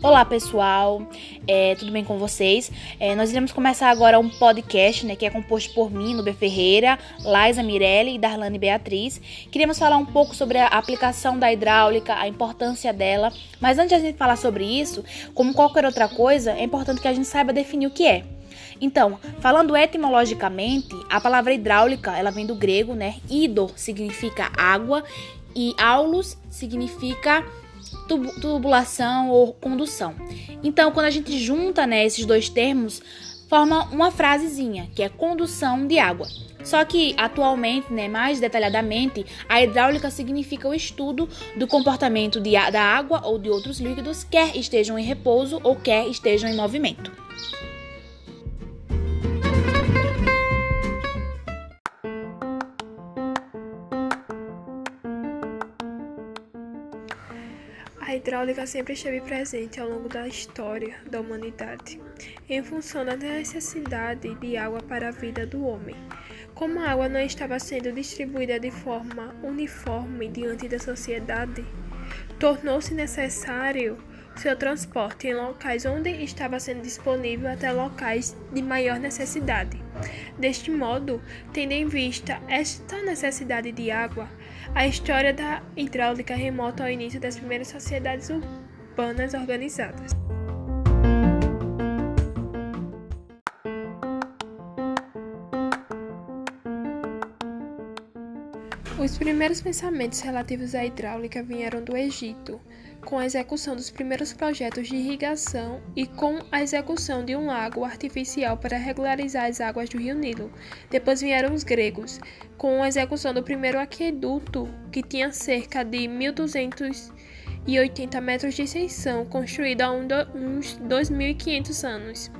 Olá pessoal, é, tudo bem com vocês? É, nós iremos começar agora um podcast, né, que é composto por mim, Nubia Ferreira, Laisa Mirelli e Darlane Beatriz. Queríamos falar um pouco sobre a aplicação da hidráulica, a importância dela, mas antes de a gente falar sobre isso, como qualquer outra coisa, é importante que a gente saiba definir o que é. Então, falando etimologicamente, a palavra hidráulica, ela vem do grego, né? Ido significa água e aulos significa tubulação ou condução. Então, quando a gente junta né, esses dois termos, forma uma frasezinha, que é condução de água. Só que atualmente, né, mais detalhadamente, a hidráulica significa o estudo do comportamento de, da água ou de outros líquidos, quer estejam em repouso ou quer estejam em movimento. A hidráulica sempre esteve presente ao longo da história da humanidade, em função da necessidade de água para a vida do homem. Como a água não estava sendo distribuída de forma uniforme diante da sociedade, tornou-se necessário seu transporte em locais onde estava sendo disponível até locais de maior necessidade. Deste modo, tendo em vista esta necessidade de água, a história da hidráulica remota ao início das primeiras sociedades urbanas organizadas. Os primeiros pensamentos relativos à hidráulica vieram do Egito, com a execução dos primeiros projetos de irrigação e com a execução de um lago artificial para regularizar as águas do rio Nilo. Depois vieram os gregos, com a execução do primeiro aqueduto, que tinha cerca de 1280 metros de extensão, construído há uns 2500 anos.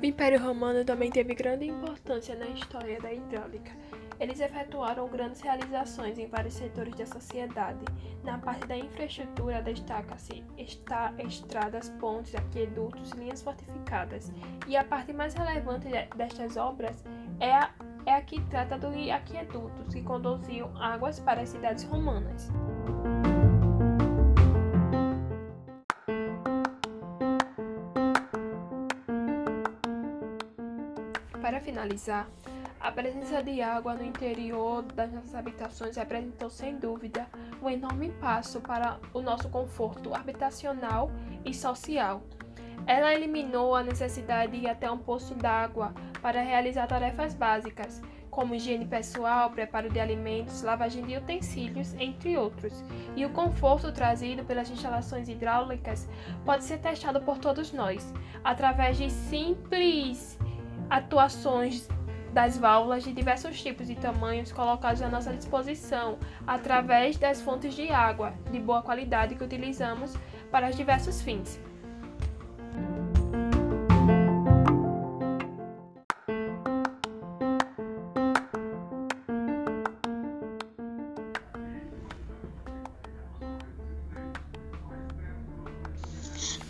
O Império Romano também teve grande importância na história da hidráulica. Eles efetuaram grandes realizações em vários setores da sociedade. Na parte da infraestrutura destaca-se estradas, pontes, aquedutos, linhas fortificadas. E a parte mais relevante destas obras é a, é a que trata dos aquedutos que conduziam águas para as cidades romanas. Finalizar, a presença de água no interior das nossas habitações representou, sem dúvida, um enorme passo para o nosso conforto habitacional e social. Ela eliminou a necessidade de ir até um poço d'água para realizar tarefas básicas, como higiene pessoal, preparo de alimentos, lavagem de utensílios, entre outros. E o conforto trazido pelas instalações hidráulicas pode ser testado por todos nós, através de simples atuações das válvulas de diversos tipos e tamanhos colocados à nossa disposição através das fontes de água de boa qualidade que utilizamos para os diversos fins.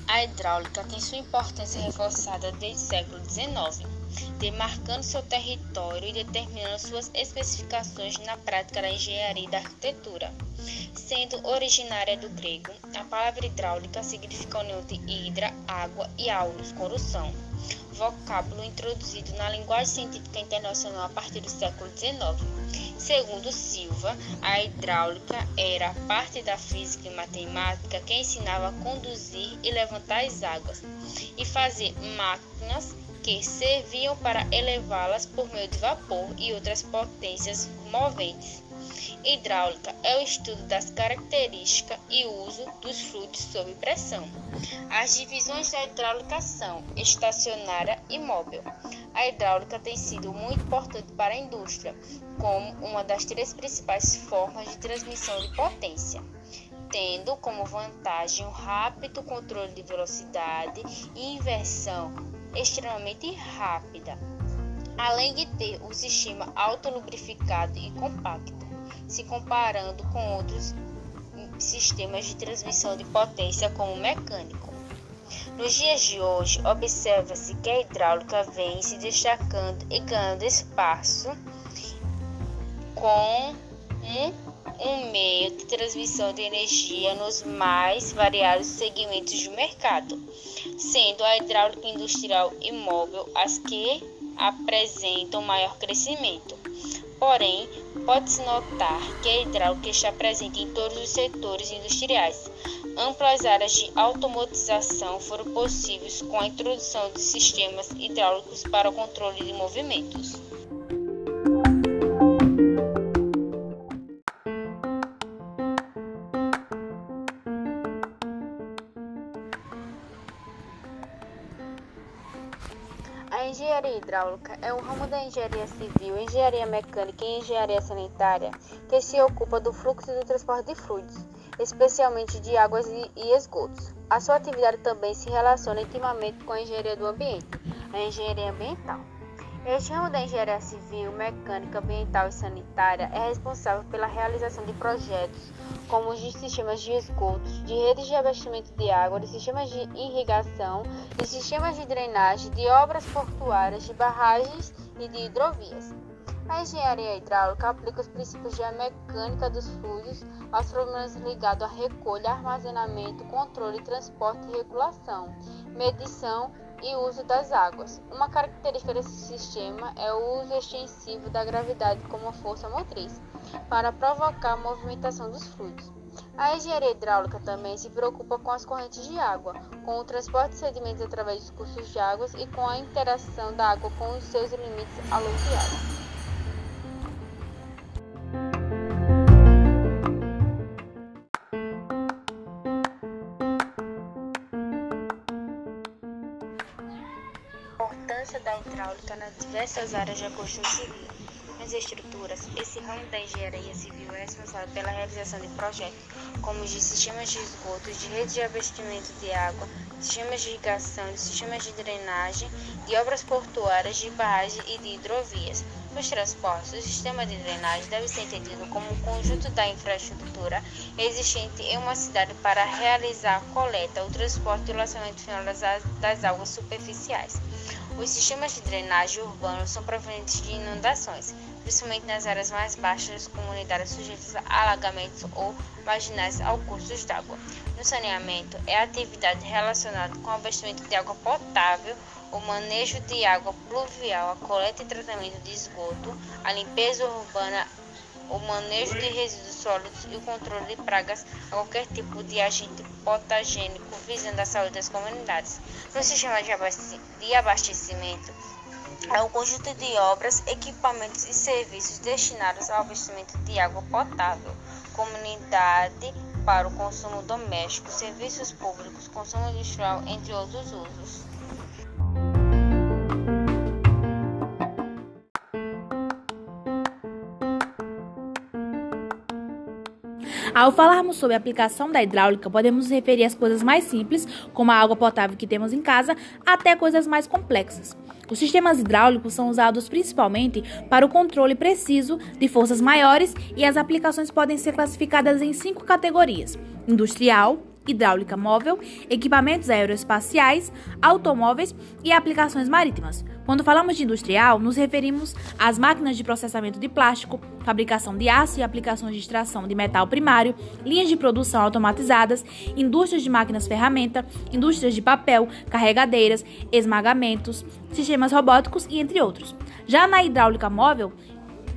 A hidráulica tem sua importância reforçada desde o século XIX, demarcando seu território e determinando suas especificações na prática da engenharia e da arquitetura. Sendo originária do grego, a palavra hidráulica significa união de hidra, água e aulos, condução, vocábulo introduzido na linguagem científica internacional a partir do século XIX. Segundo Silva, a hidráulica era parte da física e matemática que ensinava a conduzir e levantar as águas e fazer máquinas que serviam para elevá-las por meio de vapor e outras potências moventes. Hidráulica é o estudo das características e uso dos fluidos sob pressão. As divisões da hidráulica são estacionária e móvel. A hidráulica tem sido muito importante para a indústria, como uma das três principais formas de transmissão de potência tendo como vantagem o rápido controle de velocidade e inversão extremamente rápida, além de ter o sistema autolubrificado e compacto, se comparando com outros sistemas de transmissão de potência como o mecânico. Nos dias de hoje, observa-se que a hidráulica vem se destacando e ganhando espaço com um meio de transmissão de energia nos mais variados segmentos de mercado, sendo a hidráulica industrial e móvel as que apresentam maior crescimento. Porém, pode-se notar que a hidráulica está presente em todos os setores industriais. Amplas áreas de automatização foram possíveis com a introdução de sistemas hidráulicos para o controle de movimentos. A engenharia hidráulica é um ramo da engenharia civil, engenharia mecânica e engenharia sanitária que se ocupa do fluxo e do transporte de fluidos, especialmente de águas e esgotos. A sua atividade também se relaciona intimamente com a engenharia do ambiente, a engenharia ambiental. Este ramo da engenharia civil, mecânica, ambiental e sanitária é responsável pela realização de projetos como os de sistemas de esgotos, de redes de abastecimento de água, de sistemas de irrigação, de sistemas de drenagem, de obras portuárias, de barragens e de hidrovias. A engenharia hidráulica aplica os princípios de mecânica dos fluidos aos problemas ligados à recolha, armazenamento, controle, transporte e regulação, medição e uso das águas. Uma característica desse sistema é o uso extensivo da gravidade como força motriz para provocar a movimentação dos fluidos. A engenharia hidráulica também se preocupa com as correntes de água, com o transporte de sedimentos através dos cursos de águas e com a interação da água com os seus limites aluviais. Importância da hidráulica nas diversas áreas da construção civil. Nas estruturas, esse ramo da engenharia civil é responsável pela realização de projetos, como os de sistemas de esgoto, de redes de abastecimento de água, sistemas de irrigação, de sistemas de drenagem, de obras portuárias, de barragens e de hidrovias. Os transportes, o sistema de drenagem deve ser entendido como um conjunto da infraestrutura existente em uma cidade para realizar a coleta, o transporte e o relacionamento final das águas superficiais. Os sistemas de drenagem urbanos são provenientes de inundações, principalmente nas áreas mais baixas das comunidades sujeitas a alagamentos ou marginais ao curso d'água. No saneamento, é a atividade relacionada com o abastecimento de água potável, o manejo de água pluvial, a coleta e tratamento de esgoto, a limpeza urbana, o manejo de resíduos sólidos e o controle de pragas a qualquer tipo de agente patogênico visando a saúde das comunidades. No sistema de abastecimento, é um conjunto de obras, equipamentos e serviços destinados ao abastecimento de água potável, comunidade para o consumo doméstico, serviços públicos, consumo industrial, entre outros usos. Ao falarmos sobre a aplicação da hidráulica, podemos referir às coisas mais simples, como a água potável que temos em casa, até coisas mais complexas. Os sistemas hidráulicos são usados principalmente para o controle preciso de forças maiores e as aplicações podem ser classificadas em cinco categorias: industrial, hidráulica móvel, equipamentos aeroespaciais, automóveis e aplicações marítimas. Quando falamos de industrial, nos referimos às máquinas de processamento de plástico, fabricação de aço e aplicações de extração de metal primário, linhas de produção automatizadas, indústrias de máquinas ferramenta, indústrias de papel, carregadeiras, esmagamentos, sistemas robóticos e entre outros. Já na hidráulica móvel,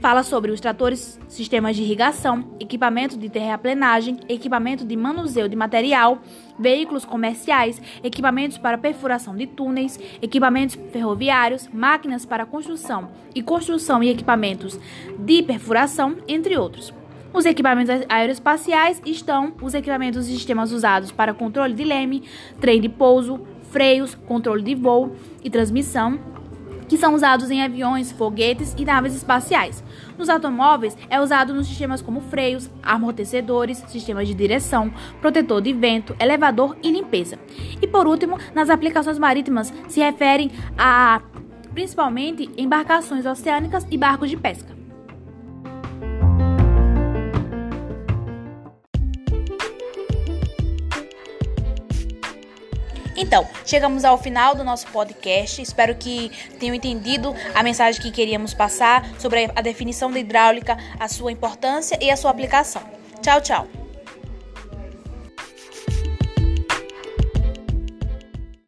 Fala sobre os tratores, sistemas de irrigação, equipamento de terraplenagem, equipamento de manuseio de material, veículos comerciais, equipamentos para perfuração de túneis, equipamentos ferroviários, máquinas para construção e construção e equipamentos de perfuração, entre outros. Os equipamentos aeroespaciais estão os equipamentos e sistemas usados para controle de leme, trem de pouso, freios, controle de voo e transmissão, que são usados em aviões, foguetes e naves espaciais. Nos automóveis, é usado nos sistemas como freios, amortecedores, sistemas de direção, protetor de vento, elevador e limpeza. E por último, nas aplicações marítimas, se referem a principalmente embarcações oceânicas e barcos de pesca. Então, chegamos ao final do nosso podcast. Espero que tenham entendido a mensagem que queríamos passar sobre a definição da hidráulica, a sua importância e a sua aplicação. Tchau, tchau.